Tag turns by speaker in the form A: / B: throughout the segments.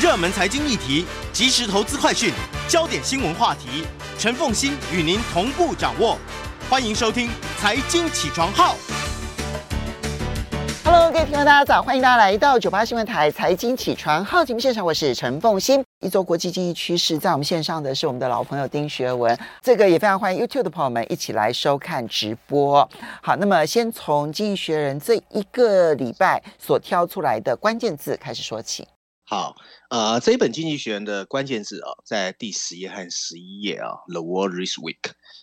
A: 热门财经议题、即时投资快讯、焦点新闻话题，陈凤欣与您同步掌握。欢迎收听《财经起床号》。
B: Hello，各位听众，大家早！欢迎大家来到九八新闻台《财经起床号》节目现场，我是陈凤欣。一周国际经济趋势，在我们线上的是我们的老朋友丁学文，这个也非常欢迎 YouTube 的朋友们一起来收看直播。好，那么先从《经济学人》这一个礼拜所挑出来的关键字开始说起。
C: 好，呃，这一本《经济学人》的关键字啊，在第十页和十一页啊，《The World This Week》。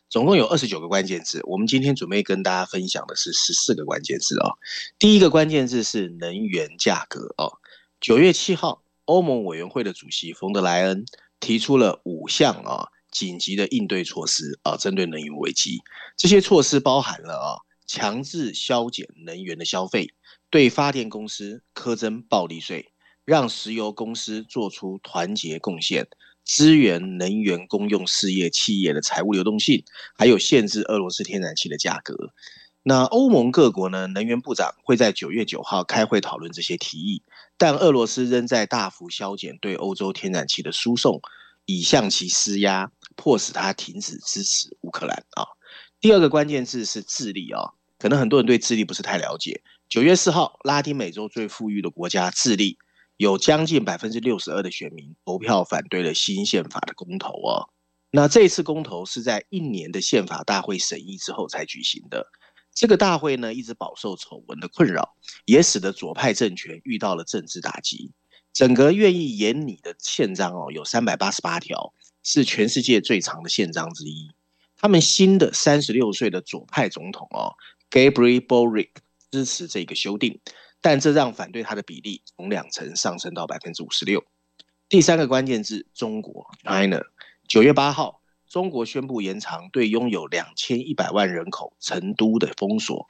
C: 总共有二十九个关键字，我们今天准备跟大家分享的是十四个关键字哦。第一个关键字是能源价格哦。九月七号，欧盟委员会的主席冯德莱恩提出了五项啊紧急的应对措施啊，针对能源危机。这些措施包含了啊强制削减能源的消费，对发电公司苛征暴利税，让石油公司做出团结贡献。支援能源公用事业企业的财务流动性，还有限制俄罗斯天然气的价格。那欧盟各国呢，能源部长会在九月九号开会讨论这些提议，但俄罗斯仍在大幅削减对欧洲天然气的输送，以向其施压，迫使他停止支持乌克兰啊。第二个关键字是智利啊，可能很多人对智利不是太了解。九月四号，拉丁美洲最富裕的国家智利。有将近百分之六十二的选民投票反对了新宪法的公投哦。那这次公投是在一年的宪法大会审议之后才举行的。这个大会呢，一直饱受丑闻的困扰，也使得左派政权遇到了政治打击。整个愿意演你的宪章哦，有三百八十八条，是全世界最长的宪章之一。他们新的三十六岁的左派总统哦，Gabriel Boric 支持这个修订。但这让反对他的比例从两成上升到百分之五十六。第三个关键字：中国 （China）。九月八号，中国宣布延长对拥有两千一百万人口成都的封锁。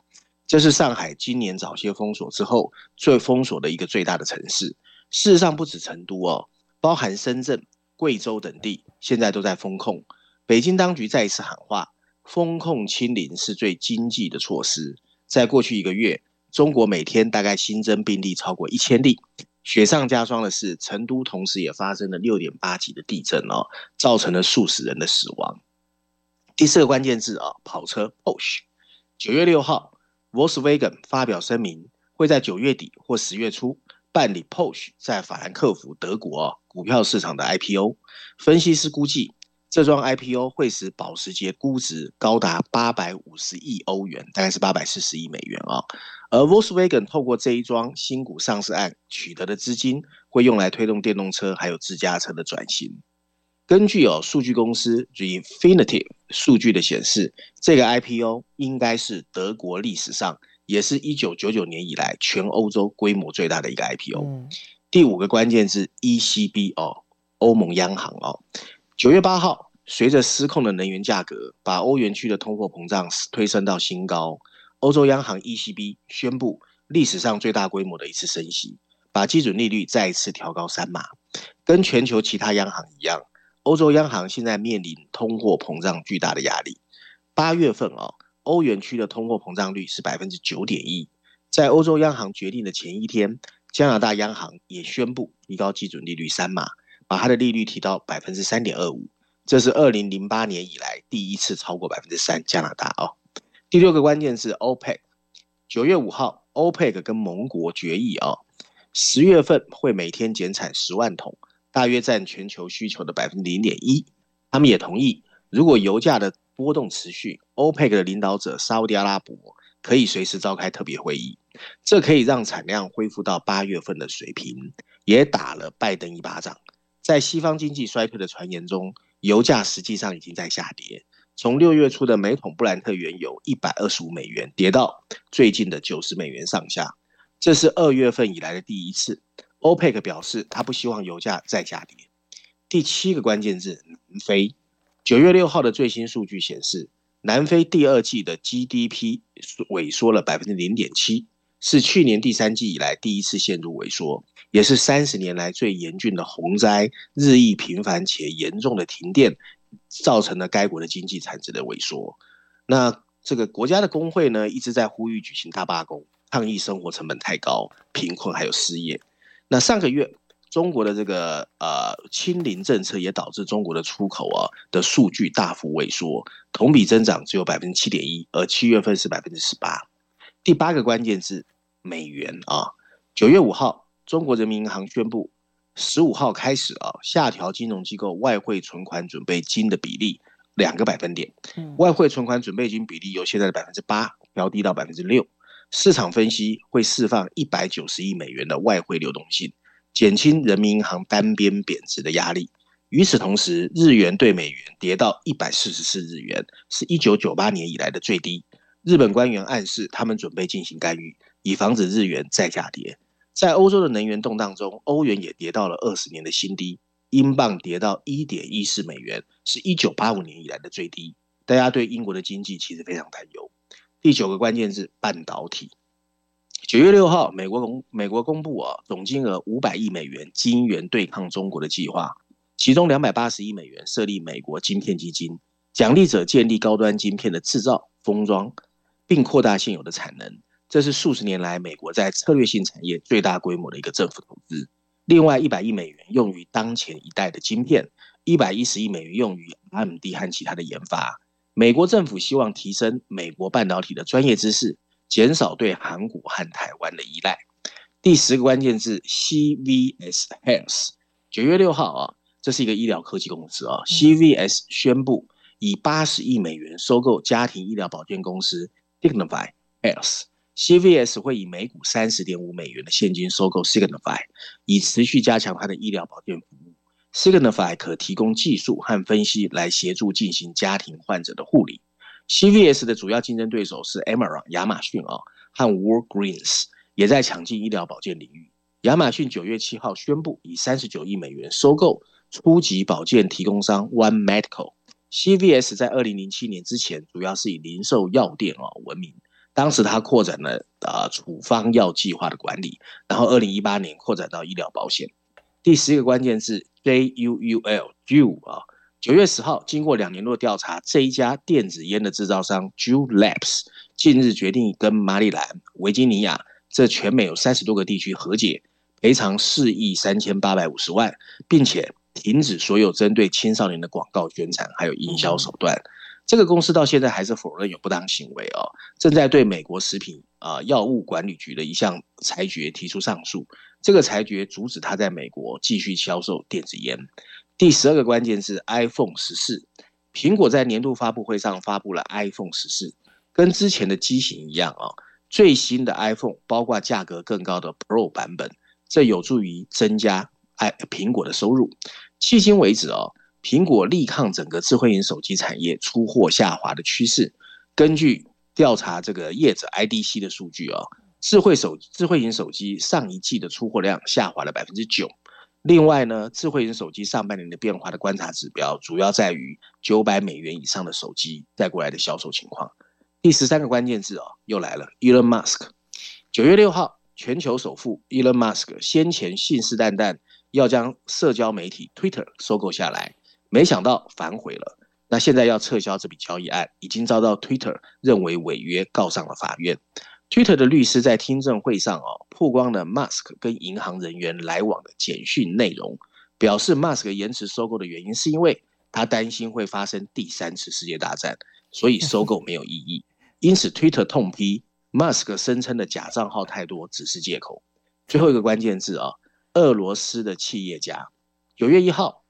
C: 这是上海今年早些封锁之后最封锁的一个最大的城市。事实上，不止成都哦，包含深圳、贵州等地现在都在封控。北京当局再一次喊话：封控清零是最经济的措施。在过去一个月。中国每天大概新增病例超过一千例，雪上加霜的是，成都同时也发生了六点八级的地震哦，造成了数十人的死亡。第四个关键字啊，跑车 p o s h。九月六号，Volkswagen 发表声明，会在九月底或十月初办理 p o s h 在法兰克福德国啊股票市场的 IPO。分析师估计。这桩 IPO 会使保时捷估值高达八百五十亿欧元，大概是八百四十亿美元啊。而 Volkswagen 透过这一桩新股上市案取得的资金，会用来推动电动车还有自家车的转型。根据哦数据公司 Refinitiv 数据的显示，这个 IPO 应该是德国历史上，也是一九九九年以来全欧洲规模最大的一个 IPO。嗯、第五个关键字 ECB 哦，欧盟央行哦。九月八号，随着失控的能源价格，把欧元区的通货膨胀推升到新高。欧洲央行 ECB 宣布历史上最大规模的一次升息，把基准利率再一次调高三码。跟全球其他央行一样，欧洲央行现在面临通货膨胀巨大的压力。八月份啊，欧元区的通货膨胀率是百分之九点一。在欧洲央行决定的前一天，加拿大央行也宣布提高基准利率三码。把它的利率提到百分之三点二五，这是二零零八年以来第一次超过百分之三。加拿大哦，第六个关键是 OPEC。九月五号，OPEC 跟盟国决议哦，十月份会每天减产十万桶，大约占全球需求的百分之零点一。他们也同意，如果油价的波动持续，OPEC 的领导者沙乌地阿拉伯可以随时召开特别会议，这可以让产量恢复到八月份的水平，也打了拜登一巴掌。在西方经济衰退的传言中，油价实际上已经在下跌。从六月初的每桶布兰特原油一百二十五美元，跌到最近的九十美元上下，这是二月份以来的第一次。OPEC 表示，他不希望油价再下跌。第七个关键字：南非。九月六号的最新数据显示，南非第二季的 GDP 萎缩了百分之零点七，是去年第三季以来第一次陷入萎缩。也是三十年来最严峻的洪灾，日益频繁且严重的停电，造成了该国的经济产值的萎缩。那这个国家的工会呢，一直在呼吁举行大罢工，抗议生活成本太高、贫困还有失业。那上个月，中国的这个呃清零政策也导致中国的出口啊的数据大幅萎缩，同比增长只有百分之七点一，而七月份是百分之十八。第八个关键字美元啊，九月五号，中国人民银行宣布，十五号开始啊下调金融机构外汇存款准备金的比例两个百分点，外汇存款准备金比例由现在的百分之八调低到百分之六。市场分析会释放一百九十亿美元的外汇流动性，减轻人民银行单边贬值的压力。与此同时，日元对美元跌到一百四十四日元，是一九九八年以来的最低。日本官员暗示他们准备进行干预，以防止日元再下跌。在欧洲的能源动荡中，欧元也跌到了二十年的新低，英镑跌到一点一四美元，是一九八五年以来的最低。大家对英国的经济其实非常担忧。第九个关键字半导体。九月六号，美国公美国公布啊，总金额五百亿美元晶圆对抗中国的计划，其中两百八十亿美元设立美国晶片基金，奖励者建立高端晶片的制造封装，并扩大现有的产能。这是数十年来美国在策略性产业最大规模的一个政府投资。另外一百亿美元用于当前一代的晶片，一百一十亿美元用于 AMD 和其他的研发。美国政府希望提升美国半导体的专业知识，减少对韩国和台湾的依赖。第十个关键字：CVS Health。九月六号啊，这是一个医疗科技公司啊。CVS 宣布以八十亿美元收购家庭医疗保健公司 Dignify Health。CVS 会以每股三十点五美元的现金收购 Signify，以持续加强它的医疗保健服务。Signify 可提供技术和分析来协助进行家庭患者的护理。CVS 的主要竞争对手是 Amazon 亚马逊啊，和 Walgreens 也在抢进医疗保健领域。亚马逊九月七号宣布以三十九亿美元收购初级保健提供商 One Medical。CVS 在二零零七年之前主要是以零售药店啊闻名，当时他扩展了啊处方药计划的管理，然后二零一八年扩展到医疗保险。第十一个关键字 J U U L Juul 啊，九月十号，经过两年多调查，这一家电子烟的制造商 Juul Labs 近日决定跟马里兰、维吉尼亚这全美有三十多个地区和解，赔偿四亿三千八百五十万，并且停止所有针对青少年的广告宣传还有营销手段。这个公司到现在还是否认有不当行为哦，正在对美国食品啊药物管理局的一项裁决提出上诉。这个裁决阻止他在美国继续销售电子烟。第十二个关键是 iPhone 十四，苹果在年度发布会上发布了 iPhone 十四，跟之前的机型一样啊，最新的 iPhone 包括价格更高的 Pro 版本，这有助于增加爱苹果的收入。迄今为止啊，苹果力抗整个智慧型手机产业出货下滑的趋势。根据调查这个业者 IDC 的数据啊。智慧手智慧型手机上一季的出货量下滑了百分之九。另外呢，智慧型手机上半年的变化的观察指标，主要在于九百美元以上的手机带过来的销售情况。第十三个关键字哦，又来了，Elon Musk。九月六号，全球首富 Elon Musk 先前信誓旦旦要将社交媒体 Twitter 收购下来，没想到反悔了。那现在要撤销这笔交易案，已经遭到 Twitter 认为违约，告上了法院。Twitter 的律师在听证会上哦，曝光了 Musk 跟银行人员来往的简讯内容，表示 Musk 延迟收购的原因是因为他担心会发生第三次世界大战，所以收购没有意义。因此，Twitter 痛批 Musk 声称的假账号太多只是借口。最后一个关键字啊，俄罗斯的企业家，九月一号，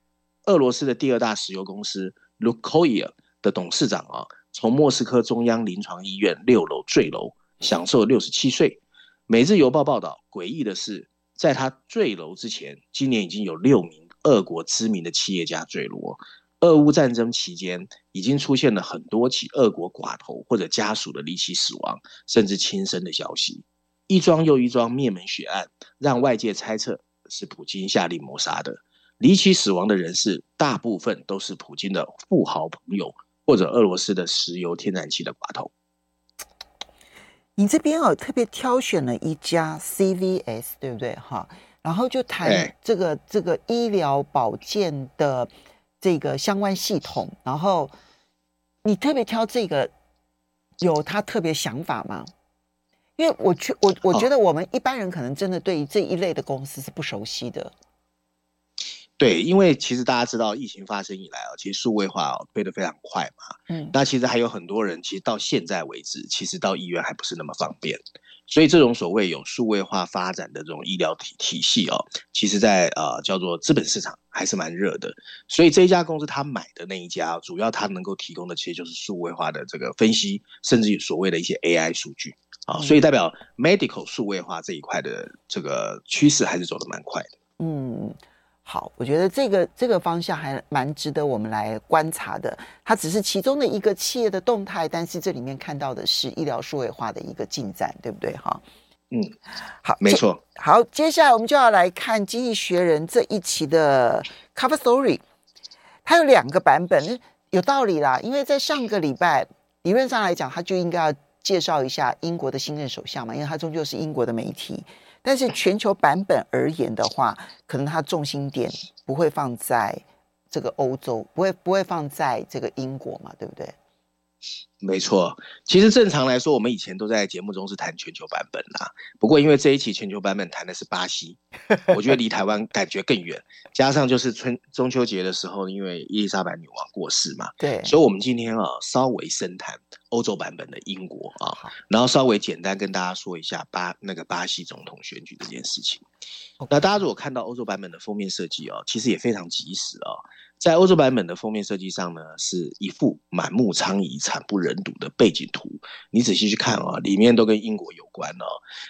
C: 俄罗斯的第二大石油公司 Lukoil 的董事长啊，从莫斯科中央临床医院六楼坠楼。享受六十七岁。每日邮报报道，诡异的是，在他坠楼之前，今年已经有六名俄国知名的企业家坠楼。俄乌战争期间，已经出现了很多起俄国寡头或者家属的离奇死亡，甚至轻生的消息。一桩又一桩灭门血案，让外界猜测是普京下令谋杀的。离奇死亡的人士，大部分都是普京的富豪朋友，或者俄罗斯的石油天然气的寡头。
B: 你这边哦，特别挑选了一家 CVS，对不对哈？然后就谈这个这个医疗保健的这个相关系统。然后你特别挑这个，有他特别想法吗？因为我觉我我觉得我们一般人可能真的对于这一类的公司是不熟悉的。
C: 对，因为其实大家知道，疫情发生以来啊，其实数位化哦推得非常快嘛。嗯，那其实还有很多人，其实到现在为止，其实到医院还不是那么方便。所以这种所谓有数位化发展的这种医疗体体系哦，其实在呃叫做资本市场还是蛮热的。所以这一家公司他买的那一家，主要他能够提供的其实就是数位化的这个分析，甚至于所谓的一些 AI 数据啊，所以代表 medical 数位化这一块的这个趋势还是走得蛮快的。
B: 嗯。好，我觉得这个这个方向还蛮值得我们来观察的。它只是其中的一个企业的动态，但是这里面看到的是医疗数位化的一个进展，对不对？哈，
C: 嗯，好，没错。
B: 好，接下来我们就要来看《经济学人》这一期的 Cover Story，它有两个版本，有道理啦。因为在上个礼拜，理论上来讲，它就应该要介绍一下英国的新任首相嘛，因为它终究是英国的媒体。但是全球版本而言的话，可能它重心点不会放在这个欧洲，不会不会放在这个英国嘛，对不对？
C: 没错，其实正常来说，我们以前都在节目中是谈全球版本啦。不过因为这一期全球版本谈的是巴西，我觉得离台湾感觉更远。加上就是春中秋节的时候，因为伊丽莎白女王过世嘛，
B: 对，
C: 所以我们今天啊稍微深谈欧洲版本的英国啊，然后稍微简单跟大家说一下巴那个巴西总统选举这件事情。那大家如果看到欧洲版本的封面设计哦，其实也非常及时哦。在欧洲版本的封面设计上呢，是一幅满目疮痍、惨不忍睹的背景图。你仔细去看啊，里面都跟英国有关哦。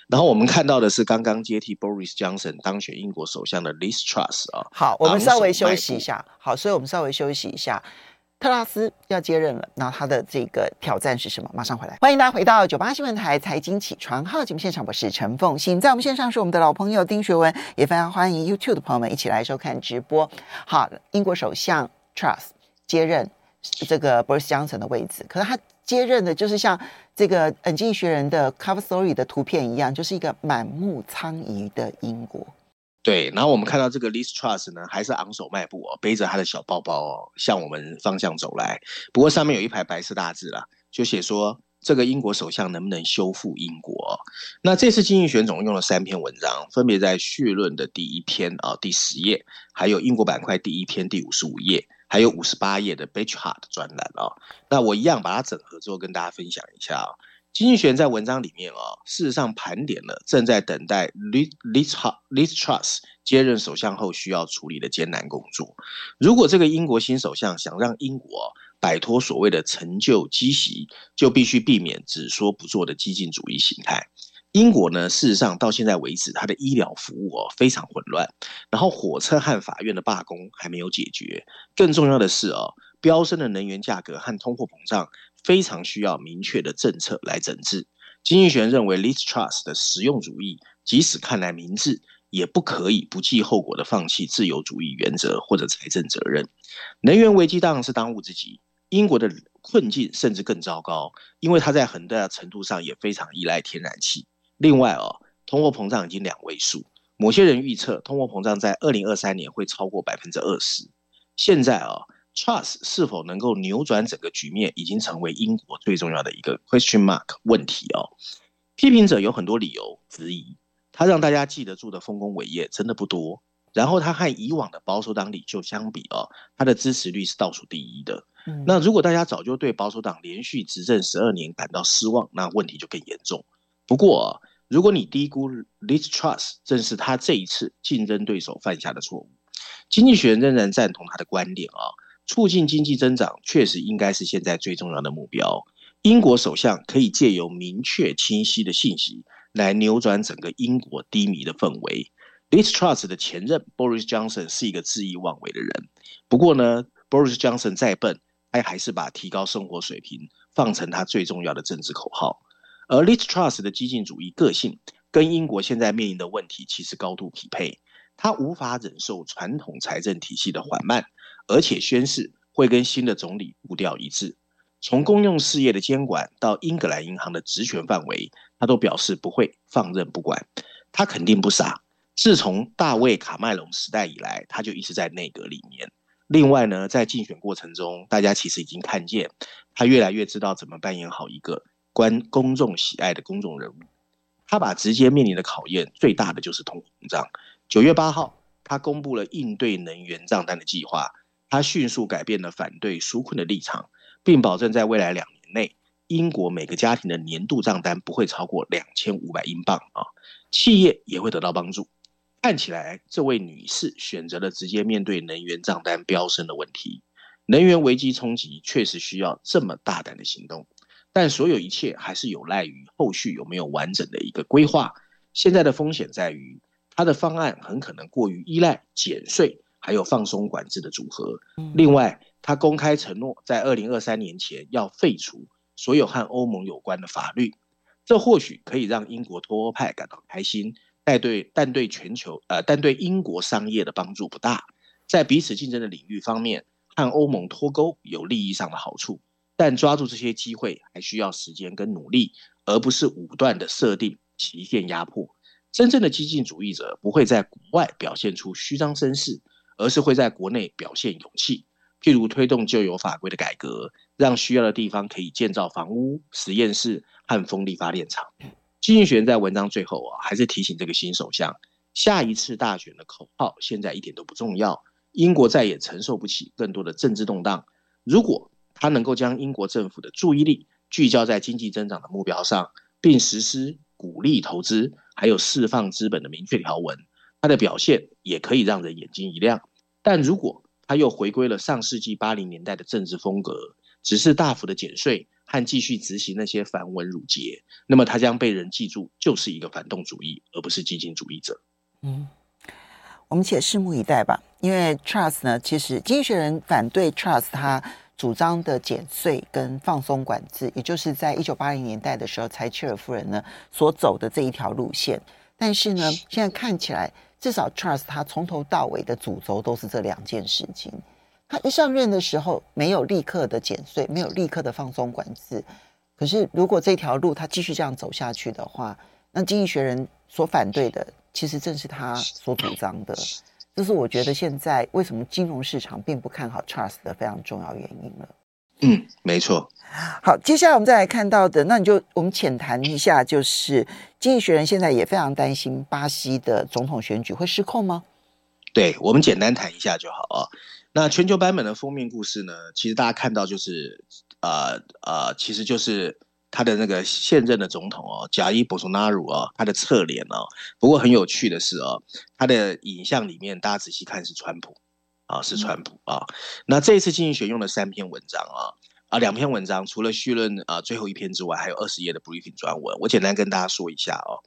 C: 然后我们看到的是刚刚接替 Boris Johnson 当选英国首相的 Liz Truss 啊。
B: 好，我们稍微休息一下。好，所以我们稍微休息一下。特拉斯要接任了，那他的这个挑战是什么？马上回来，欢迎大家回到九八新闻台财经起床号节目现场，我是陈凤欣，在我们线上是我们的老朋友丁学文，也非常欢迎 YouTube 的朋友们一起来收看直播。好，英国首相 Truss 接任这个 Boris Johnson 的位置，可是他接任的就是像这个《经济学人》的 Cover Story 的图片一样，就是一个满目疮痍的英国。
C: 对，然后我们看到这个 Liz Truss 呢，还是昂首迈步哦，背着他的小包包哦，向我们方向走来。不过上面有一排白色大字啦，就写说这个英国首相能不能修复英国？那这次经济选总用了三篇文章，分别在绪论的第一篇啊、哦、第十页，还有英国板块第一篇第五十五页，还有五十八页的 Bechart 专栏哦。那我一样把它整合之后跟大家分享一下哦。经济学在文章里面啊、事实上盘点了正在等待 Liz Liz Truss 接任首相后需要处理的艰难工作。如果这个英国新首相想让英国摆脱所谓的陈旧积习，就必须避免只说不做的激进主义形态。英国呢，事实上到现在为止，它的医疗服务哦非常混乱，然后火车和法院的罢工还没有解决。更重要的是哦，飙升的能源价格和通货膨胀。非常需要明确的政策来整治。经济学认为，Liz Truss 的实用主义，即使看来明智，也不可以不计后果的放弃自由主义原则或者财政责任。能源危机当然是当务之急。英国的困境甚至更糟糕，因为它在很大程度上也非常依赖天然气。另外哦，通货膨胀已经两位数，某些人预测通货膨胀在二零二三年会超过百分之二十。现在哦。Truss 是否能够扭转整个局面，已经成为英国最重要的一个 question mark 问题哦。批评者有很多理由质疑，他让大家记得住的丰功伟业真的不多。然后他和以往的保守党领袖相比哦，他的支持率是倒数第一的。嗯。那如果大家早就对保守党连续执政十二年感到失望，那问题就更严重。不过，如果你低估 l i s Trust，正是他这一次竞争对手犯下的错误。经济学人仍然赞同他的观点啊。促进经济增长确实应该是现在最重要的目标。英国首相可以借由明确清晰的信息来扭转整个英国低迷的氛围。Liz Truss 的前任 Boris Johnson 是一个恣意妄为的人。不过呢，Boris Johnson 再笨，他还是把提高生活水平放成他最重要的政治口号。而 Liz Truss 的激进主义个性跟英国现在面临的问题其实高度匹配。他无法忍受传统财政体系的缓慢。而且宣誓会跟新的总理步调一致，从公用事业的监管到英格兰银行的职权范围，他都表示不会放任不管。他肯定不傻。自从大卫卡麦隆时代以来，他就一直在内阁里面。另外呢，在竞选过程中，大家其实已经看见他越来越知道怎么扮演好一个关公众喜爱的公众人物。他把直接面临的考验最大的就是通货膨胀。九月八号。他公布了应对能源账单的计划，他迅速改变了反对纾困的立场，并保证在未来两年内，英国每个家庭的年度账单不会超过两千五百英镑啊，企业也会得到帮助。看起来，这位女士选择了直接面对能源账单飙升的问题。能源危机冲击确实需要这么大胆的行动，但所有一切还是有赖于后续有没有完整的一个规划。现在的风险在于，她的方案很可能过于依赖减税还有放松管制的组合。另外，他公开承诺在二零二三年前要废除所有和欧盟有关的法律，这或许可以让英国脱欧派感到开心。但对，但对全球，呃，但对英国商业的帮助不大。在彼此竞争的领域方面，和欧盟脱钩有利益上的好处，但抓住这些机会还需要时间跟努力，而不是武断的设定期限压迫。真正的激进主义者不会在国外表现出虚张声势，而是会在国内表现勇气，譬如推动旧有法规的改革，让需要的地方可以建造房屋、实验室和风力发电厂。经济学在文章最后啊，还是提醒这个新首相，下一次大选的口号现在一点都不重要。英国再也承受不起更多的政治动荡。如果他能够将英国政府的注意力聚焦在经济增长的目标上，并实施鼓励投资还有释放资本的明确条文，他的表现也可以让人眼睛一亮。但如果他又回归了上世纪八零年代的政治风格，只是大幅的减税。和继续执行那些繁文缛节，那么他将被人记住，就是一个反动主义，而不是激进主义者。
B: 嗯，我们且拭目以待吧。因为 Trust 呢，其实经济学人反对 Trust 他主张的减税跟放松管制，也就是在一九八零年代的时候，柴契尔夫人呢所走的这一条路线。但是呢，现在看起来，至少 Truss 他从头到尾的主轴都是这两件事情。他一上任的时候没有立刻的减税，没有立刻的放松管制。可是如果这条路他继续这样走下去的话，那经济学人所反对的，其实正是他所主张的。这是我觉得现在为什么金融市场并不看好 Truss 的非常重要原因了。
C: 嗯，没错。
B: 好，接下来我们再来看到的，那你就我们浅谈一下，就是经济学人现在也非常担心巴西的总统选举会失控吗？
C: 对，我们简单谈一下就好啊。那全球版本的封面故事呢？其实大家看到就是，呃呃，其实就是他的那个现任的总统哦，贾伊·博索纳鲁哦，他的侧脸哦。不过很有趣的是哦，他的影像里面大家仔细看是川普啊，是川普啊。那这一次经济学用了三篇文章啊啊，两篇文章，除了绪论啊最后一篇之外，还有二十页的 briefing 专文。我简单跟大家说一下哦，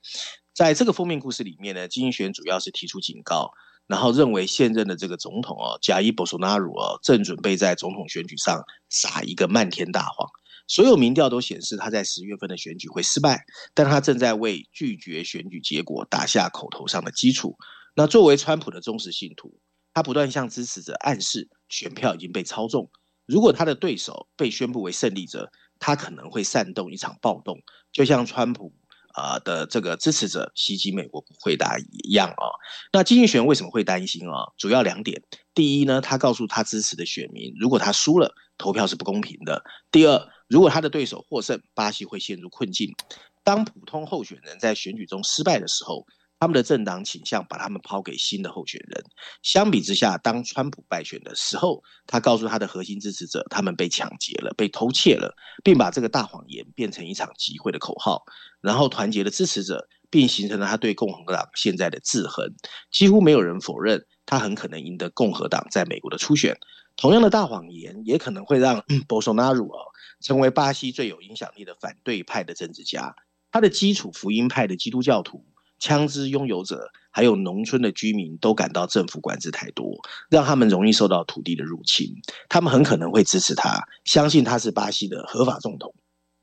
C: 在这个封面故事里面呢，经济学主要是提出警告。然后认为现任的这个总统哦，贾伊·博索纳鲁哦，正准备在总统选举上撒一个漫天大谎。所有民调都显示他在十月份的选举会失败，但他正在为拒绝选举结果打下口头上的基础。那作为川普的忠实信徒，他不断向支持者暗示选票已经被操纵。如果他的对手被宣布为胜利者，他可能会煽动一场暴动，就像川普。啊的这个支持者袭击美国国会大一样啊，那经济学为什么会担心啊？主要两点：第一呢，他告诉他支持的选民，如果他输了，投票是不公平的；第二，如果他的对手获胜，巴西会陷入困境。当普通候选人在选举中失败的时候，他们的政党倾向把他们抛给新的候选人。相比之下，当川普败选的时候，他告诉他的核心支持者，他们被抢劫了、被偷窃了，并把这个大谎言变成一场集会的口号，然后团结了支持者，并形成了他对共和党现在的制衡。几乎没有人否认他很可能赢得共和党在美国的初选。同样的大谎言也可能会让博索纳罗成为巴西最有影响力的反对派的政治家。他的基础福音派的基督教徒。枪支拥有者还有农村的居民都感到政府管制太多，让他们容易受到土地的入侵。他们很可能会支持他，相信他是巴西的合法总统。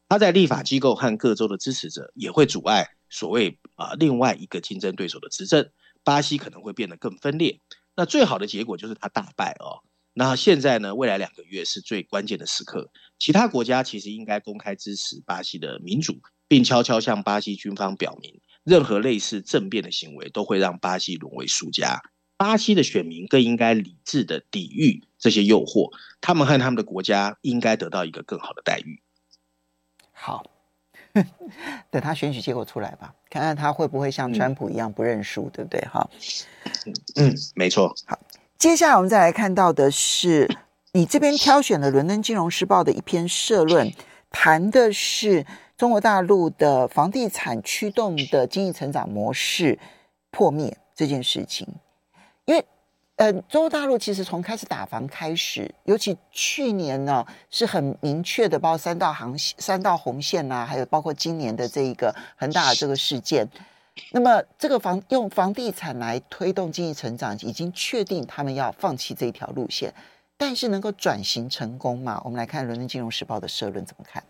C: 他在立法机构和各州的支持者也会阻碍所谓啊另外一个竞争对手的执政。巴西可能会变得更分裂。那最好的结果就是他大败哦。那现在呢？未来两个月是最关键的时刻。其他国家其实应该公开支持巴西的民主，并悄悄向巴西军方表明。任何类似政变的行为都会让巴西沦为输家。巴西的选民更应该理智的抵御这些诱惑，他们和他们的国家应该得到一个更好的待遇。
B: 好，等他选举结果出来吧，看看他会不会像川普一样不认输，嗯、对不对？哈，
C: 嗯，没错。
B: 好，接下来我们再来看到的是，你这边挑选了《伦敦金融时报》的一篇社论，谈的是中国大陆的房地产驱动的经济成长模式破灭这件事情，因为。呃，中国大陆其实从开始打房开始，尤其去年呢，是很明确的，包括三道航线、三道红线呐、啊，还有包括今年的这一个恒大的这个事件。那么，这个房用房地产来推动经济成长，已经确定他们要放弃这一条路线。但是，能够转型成功吗？我们来看《伦敦金融时报》的社论怎么看？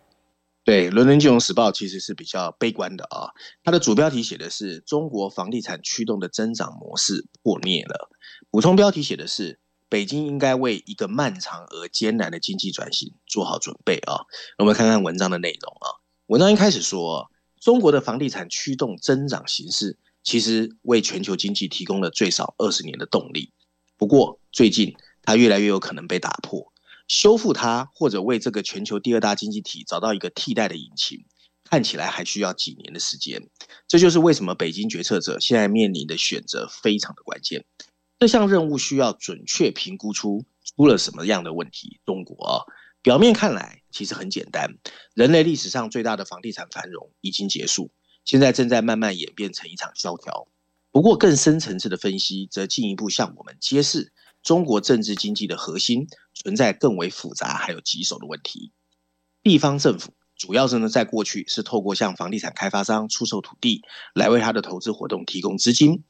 C: 对，《伦敦金融时报》其实是比较悲观的啊。它的主标题写的是“中国房地产驱动的增长模式破灭了”。补充标题写的是：北京应该为一个漫长而艰难的经济转型做好准备啊！我们看看文章的内容啊。文章一开始说，中国的房地产驱动增长形势，其实为全球经济提供了最少二十年的动力。不过最近，它越来越有可能被打破，修复它或者为这个全球第二大经济体找到一个替代的引擎，看起来还需要几年的时间。这就是为什么北京决策者现在面临的选择非常的关键。这项任务需要准确评估出出了什么样的问题。中国啊，表面看来其实很简单，人类历史上最大的房地产繁荣已经结束，现在正在慢慢演变成一场萧条。不过，更深层次的分析则进一步向我们揭示，中国政治经济的核心存在更为复杂还有棘手的问题。地方政府主要是呢，在过去是透过向房地产开发商出售土地，来为他的投资活动提供资金。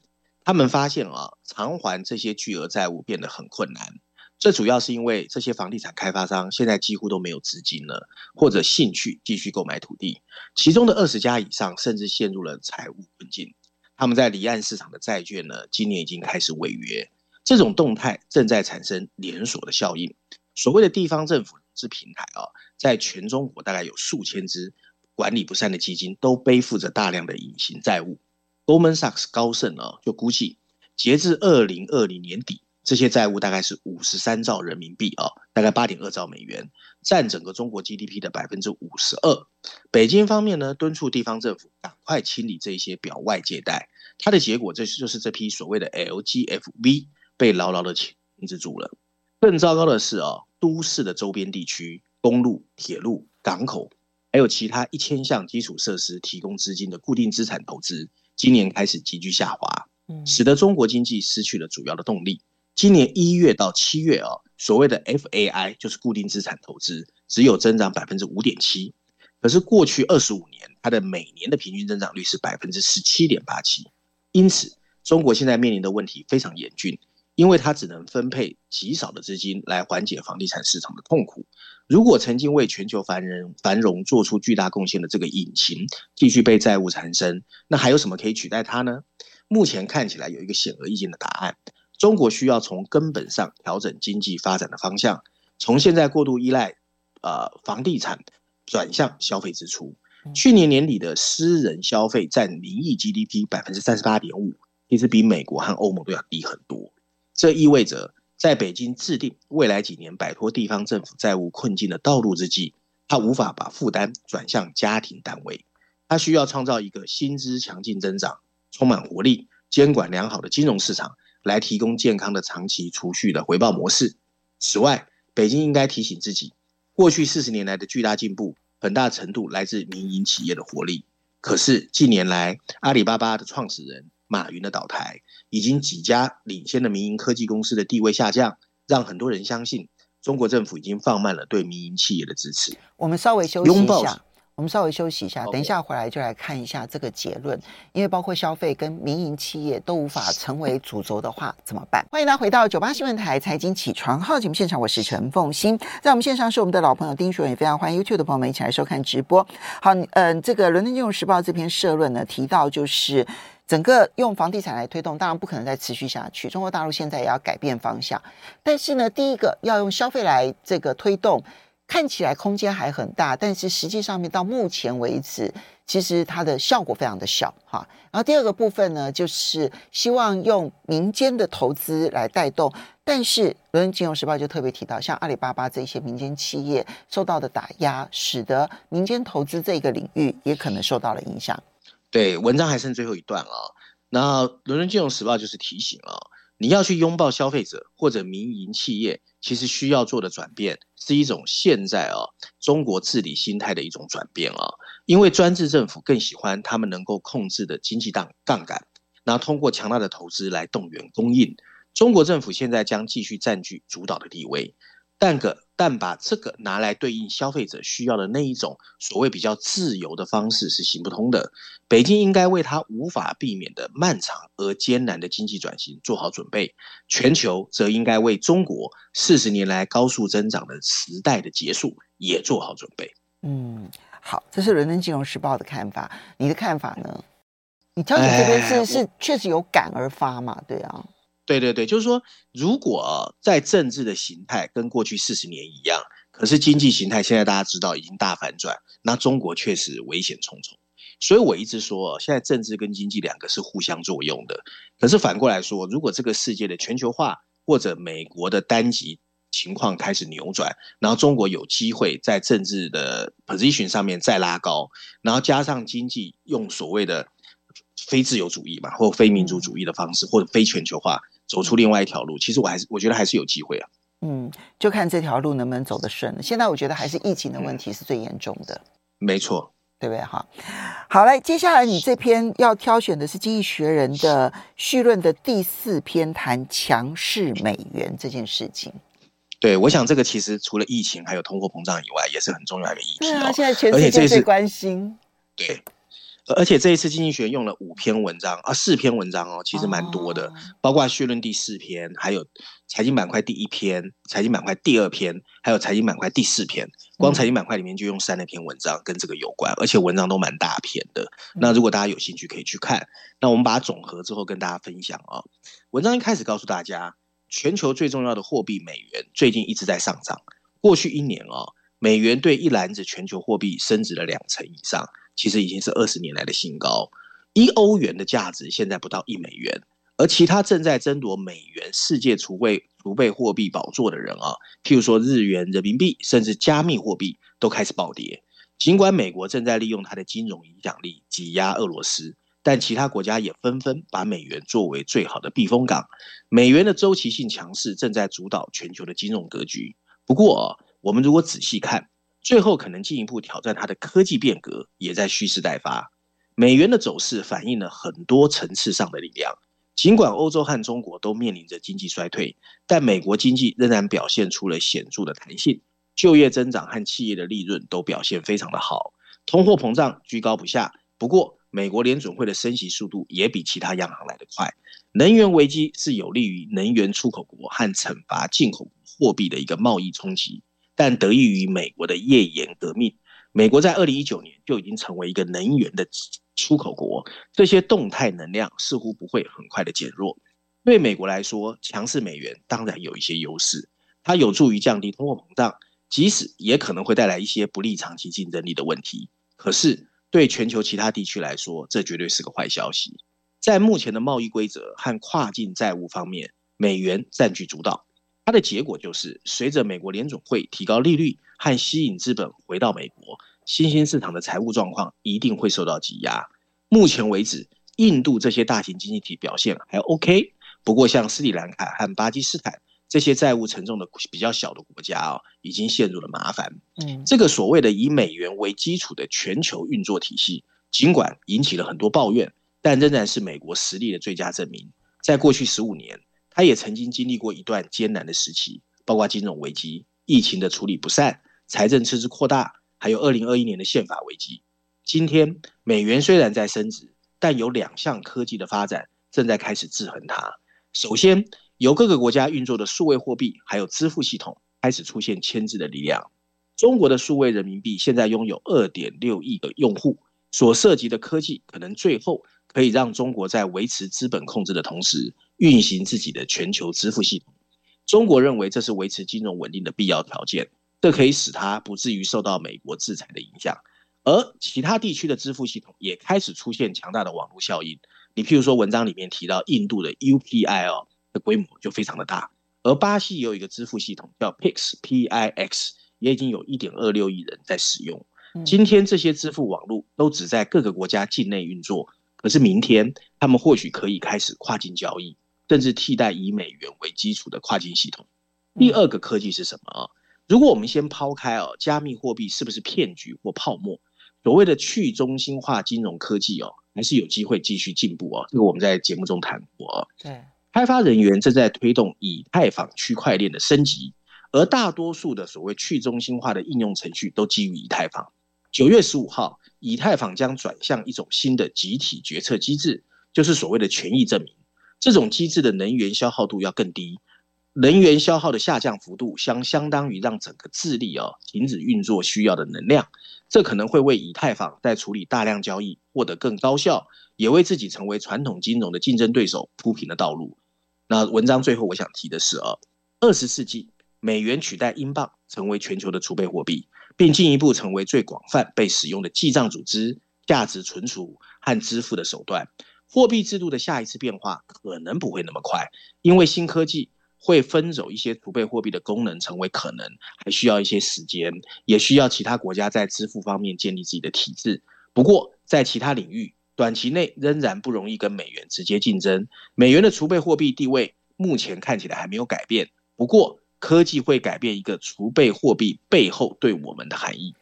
C: 他们发现啊，偿还这些巨额债务变得很困难。这主要是因为这些房地产开发商现在几乎都没有资金了，或者兴趣继续购买土地。其中的二十家以上甚至陷入了财务困境。他们在离岸市场的债券呢，今年已经开始违约。这种动态正在产生连锁的效应。所谓的地方政府之平台啊，在全中国大概有数千支管理不善的基金，都背负着大量的隐形债务。Goldman Sachs 高盛啊，就估计，截至二零二零年底，这些债务大概是五十三兆人民币啊，大概八点二兆美元，占整个中国 GDP 的百分之五十二。北京方面呢，敦促地方政府赶快清理这些表外借贷，它的结果，这就是这批所谓的 LGFV 被牢牢的钳制住了。更糟糕的是啊，都市的周边地区，公路、铁路、港口，还有其他一千项基础设施提供资金的固定资产投资。今年开始急剧下滑，使得中国经济失去了主要的动力。今年一月到七月啊，所谓的 FAI 就是固定资产投资，只有增长百分之五点七。可是过去二十五年，它的每年的平均增长率是百分之十七点八七。因此，中国现在面临的问题非常严峻。因为它只能分配极少的资金来缓解房地产市场的痛苦。如果曾经为全球繁荣繁荣做出巨大贡献的这个引擎继续被债务缠身，那还有什么可以取代它呢？目前看起来有一个显而易见的答案：中国需要从根本上调整经济发展的方向，从现在过度依赖呃房地产转向消费支出。去年年底的私人消费占名义 GDP 百分之三十八点五，其实比美国和欧盟都要低很多。这意味着，在北京制定未来几年摆脱地方政府债务困境的道路之际，他无法把负担转向家庭单位，他需要创造一个薪资强劲增长、充满活力、监管良好的金融市场，来提供健康的长期储蓄的回报模式。此外，北京应该提醒自己，过去四十年来的巨大进步，很大程度来自民营企业的活力。可是近年来，阿里巴巴的创始人马云的倒台。已经几家领先的民营科技公司的地位下降，让很多人相信中国政府已经放慢了对民营企业的支持。
B: 我们稍微休息一下，我们稍微休息一下，等一下回来就来看一下这个结论。因为包括消费跟民营企业都无法成为主轴的话，怎么办？欢迎大家回到九八新闻台财经起床号节目现场，我是陈凤欣，在我们线上是我们的老朋友丁学文，也非常欢迎 YouTube 的朋友们一起来收看直播。好，嗯、呃，这个《伦敦金融时报》这篇社论呢，提到就是。整个用房地产来推动，当然不可能再持续下去。中国大陆现在也要改变方向，但是呢，第一个要用消费来这个推动，看起来空间还很大，但是实际上面到目前为止，其实它的效果非常的小哈。然后第二个部分呢，就是希望用民间的投资来带动，但是《伦敦金融时报》就特别提到，像阿里巴巴这些民间企业受到的打压，使得民间投资这个领域也可能受到了影响。
C: 对，文章还剩最后一段啊、那《伦敦金融时报》就是提醒啊、你要去拥抱消费者或者民营企业，其实需要做的转变是一种现在啊中国治理心态的一种转变啊，因为专制政府更喜欢他们能够控制的经济档杠杆，然后通过强大的投资来动员供应。中国政府现在将继续占据主导的地位。但个但把这个拿来对应消费者需要的那一种所谓比较自由的方式是行不通的。北京应该为它无法避免的漫长而艰难的经济转型做好准备，全球则应该为中国四十年来高速增长的时代的结束也做好准备。
B: 嗯，好，这是《伦敦金融时报》的看法，你的看法呢？你挑选这边是、哎、是确实有感而发嘛？对啊。
C: 对对对，就是说，如果在政治的形态跟过去四十年一样，可是经济形态现在大家知道已经大反转，那中国确实危险重重。所以我一直说，现在政治跟经济两个是互相作用的。可是反过来说，如果这个世界的全球化或者美国的单极情况开始扭转，然后中国有机会在政治的 position 上面再拉高，然后加上经济用所谓的非自由主义嘛，或非民主主义的方式，或者非全球化。走出另外一条路，其实我还是我觉得还是有机会啊。
B: 嗯，就看这条路能不能走得顺了。现在我觉得还是疫情的问题是最严重的。嗯、没错，对不对？哈，好嘞，接下来你这篇要挑选的是《经济学人》的序论的第四篇，谈强势美元这件事情。
C: 对，我想这个其实除了疫情还有通货膨胀以外，也是很重要的一个议题。
B: 对啊，现在全世界最关心。
C: 对。而且这一次经济学用了五篇文章啊，四篇文章哦，其实蛮多的，包括绪论第四篇，还有财经板块第一篇、财经板块第二篇，还有财经板块第四篇。光财经板块里面就用三篇文章跟这个有关，而且文章都蛮大篇的。那如果大家有兴趣可以去看。那我们把它总和之后跟大家分享啊。文章一开始告诉大家，全球最重要的货币美元最近一直在上涨，过去一年哦，美元对一篮子全球货币升值了两成以上。其实已经是二十年来的新高，一欧元的价值现在不到一美元，而其他正在争夺美元世界储备储备货币宝座的人啊，譬如说日元、人民币，甚至加密货币都开始暴跌。尽管美国正在利用它的金融影响力挤压俄罗斯，但其他国家也纷纷把美元作为最好的避风港。美元的周期性强势正在主导全球的金融格局。不过，我们如果仔细看，最后可能进一步挑战它的科技变革，也在蓄势待发。美元的走势反映了很多层次上的力量。尽管欧洲和中国都面临着经济衰退，但美国经济仍然表现出了显著的弹性，就业增长和企业的利润都表现非常的好。通货膨胀居高不下，不过美国联准会的升息速度也比其他央行来得快。能源危机是有利于能源出口国和惩罚进口货币的一个贸易冲击。但得益于美国的页岩革命，美国在二零一九年就已经成为一个能源的出口国。这些动态能量似乎不会很快的减弱。对美国来说，强势美元当然有一些优势，它有助于降低通货膨胀，即使也可能会带来一些不利长期竞争力的问题。可是对全球其他地区来说，这绝对是个坏消息。在目前的贸易规则和跨境债务方面，美元占据主导。它的结果就是，随着美国联总会提高利率和吸引资本回到美国，新兴市场的财务状况一定会受到挤压。目前为止，印度这些大型经济体表现还 OK，不过像斯里兰卡和巴基斯坦这些债务沉重的比较小的国家啊，已经陷入了麻烦。嗯，这个所谓的以美元为基础的全球运作体系，尽管引起了很多抱怨，但仍然是美国实力的最佳证明。在过去十五年。他也曾经经历过一段艰难的时期，包括金融危机、疫情的处理不善、财政赤字扩大，还有二零二一年的宪法危机。今天美元虽然在升值，但有两项科技的发展正在开始制衡它。首先，由各个国家运作的数位货币还有支付系统开始出现牵制的力量。中国的数位人民币现在拥有二点六亿个用户，所涉及的科技可能最后可以让中国在维持资本控制的同时，运行自己的全球支付系统，中国认为这是维持金融稳定的必要条件。这可以使它不至于受到美国制裁的影响。而其他地区的支付系统也开始出现强大的网络效应。你譬如说，文章里面提到印度的 UPI 哦的规模就非常的大，而巴西也有一个支付系统叫 Pix，P-I-X，也已经有一点二六亿人在使用。今天这些支付网络都只在各个国家境内运作，可是明天他们或许可以开始跨境交易，甚至替代以美元为基础的跨境系统。第二个科技是什么啊？如果我们先抛开哦，加密货币是不是骗局或泡沫？所谓的去中心化金融科技哦，还是有机会继续进步哦。这个我们在节目中谈过哦。对，开发人员正在推动以太坊区块链的升级，而大多数的所谓去中心化的应用程序都基于以太坊。九月十五号，以太坊将转向一种新的集体决策机制，就是所谓的权益证明。这种机制的能源消耗度要更低，能源消耗的下降幅度相相当于让整个智力哦停止运作需要的能量。这可能会为以太坊在处理大量交易获得更高效，也为自己成为传统金融的竞争对手铺平了道路。那文章最后我想提的是啊，二十世纪美元取代英镑成为全球的储备货币，并进一步成为最广泛被使用的记账组织、价值存储和支付的手段。货币制度的下一次变化可能不会那么快，因为新科技。会分走一些储备货币的功能成为可能，还需要一些时间，也需要其他国家在支付方面建立自己的体制。不过，在其他领域，短期内仍然不容易跟美元直接竞争。美元的储备货币地位目前看起来还没有改变。不过，科技会改变一个储备货币背后对我们的含义。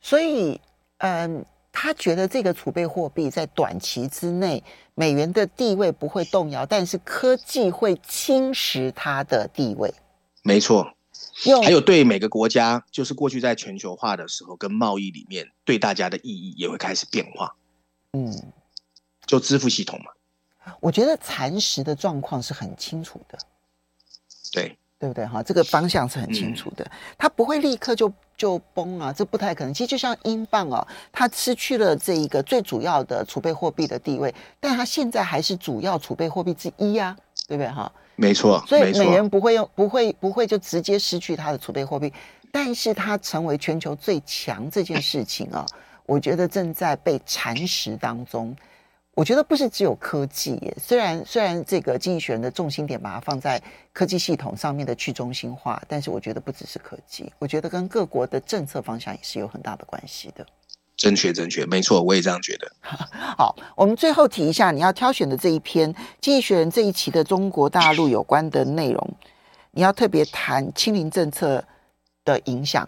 B: 所以，嗯。他觉得这个储备货币在短期之内，美元的地位不会动摇，但是科技会侵蚀它的地位。
C: 没错，还有对每个国家，就是过去在全球化的时候跟贸易里面，对大家的意义也会开始变化。嗯，就支付系统嘛。
B: 我觉得蚕食的状况是很清楚的。
C: 对。
B: 对不对哈？这个方向是很清楚的，它不会立刻就就崩啊，这不太可能。其实就像英镑哦，它失去了这一个最主要的储备货币的地位，但它现在还是主要储备货币之一呀，对不对哈？
C: 没错，
B: 所以美元不会用，不会不会就直接失去它的储备货币，但是它成为全球最强这件事情啊，我觉得正在被蚕食当中。我觉得不是只有科技耶，虽然虽然这个经济学人的重心点把它放在科技系统上面的去中心化，但是我觉得不只是科技，我觉得跟各国的政策方向也是有很大的关系的。
C: 正确，正确，没错，我也这样觉得。
B: 好，我们最后提一下你要挑选的这一篇《经济学人》这一期的中国大陆有关的内容，你要特别谈清零政策的影响。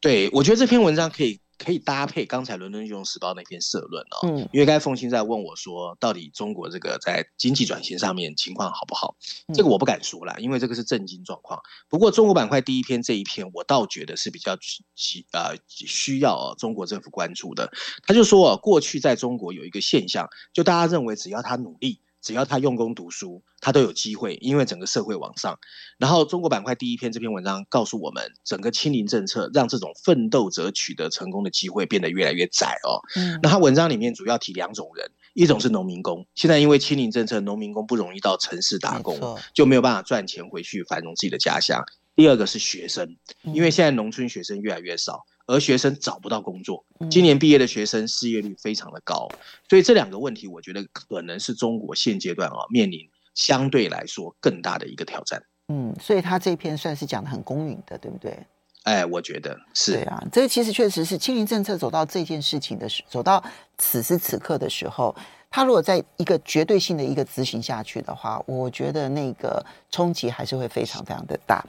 C: 对，我觉得这篇文章可以。可以搭配刚才《伦敦金融时报》那篇社论哦，嗯，因为刚才凤馨在问我说，到底中国这个在经济转型上面情况好不好？这个我不敢说啦，因为这个是震惊状况。不过中国板块第一篇这一篇，我倒觉得是比较需呃需要哦中国政府关注的。他就说哦，过去在中国有一个现象，就大家认为只要他努力。只要他用功读书，他都有机会，因为整个社会往上。然后中国板块第一篇这篇文章告诉我们，整个清零政策让这种奋斗者取得成功的机会变得越来越窄哦。嗯，那他文章里面主要提两种人，一种是农民工，现在因为清零政策，农民工不容易到城市打工，就没有办法赚钱回去繁荣自己的家乡。第二个是学生，因为现在农村学生越来越少。而学生找不到工作，今年毕业的学生失业率非常的高，所以这两个问题，我觉得可能是中国现阶段啊面临相对来说更大的一个挑战。
B: 嗯，所以他这篇算是讲的很公允的，对不对？
C: 哎，我觉得是。
B: 对啊，这个其实确实是清零政策走到这件事情的时，走到此时此刻的时候。他如果在一个绝对性的一个执行下去的话，我觉得那个冲击还是会非常非常的大。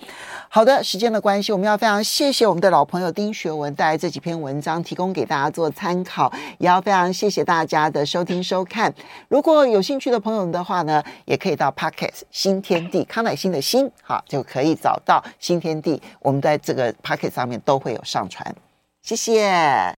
B: 好的，时间的关系，我们要非常谢谢我们的老朋友丁学文带来这几篇文章，提供给大家做参考。也要非常谢谢大家的收听收看。如果有兴趣的朋友的话呢，也可以到 Podcast 新天地康乃馨的馨，好，就可以找到新天地。我们在这个 Podcast 上面都会有上传。谢谢。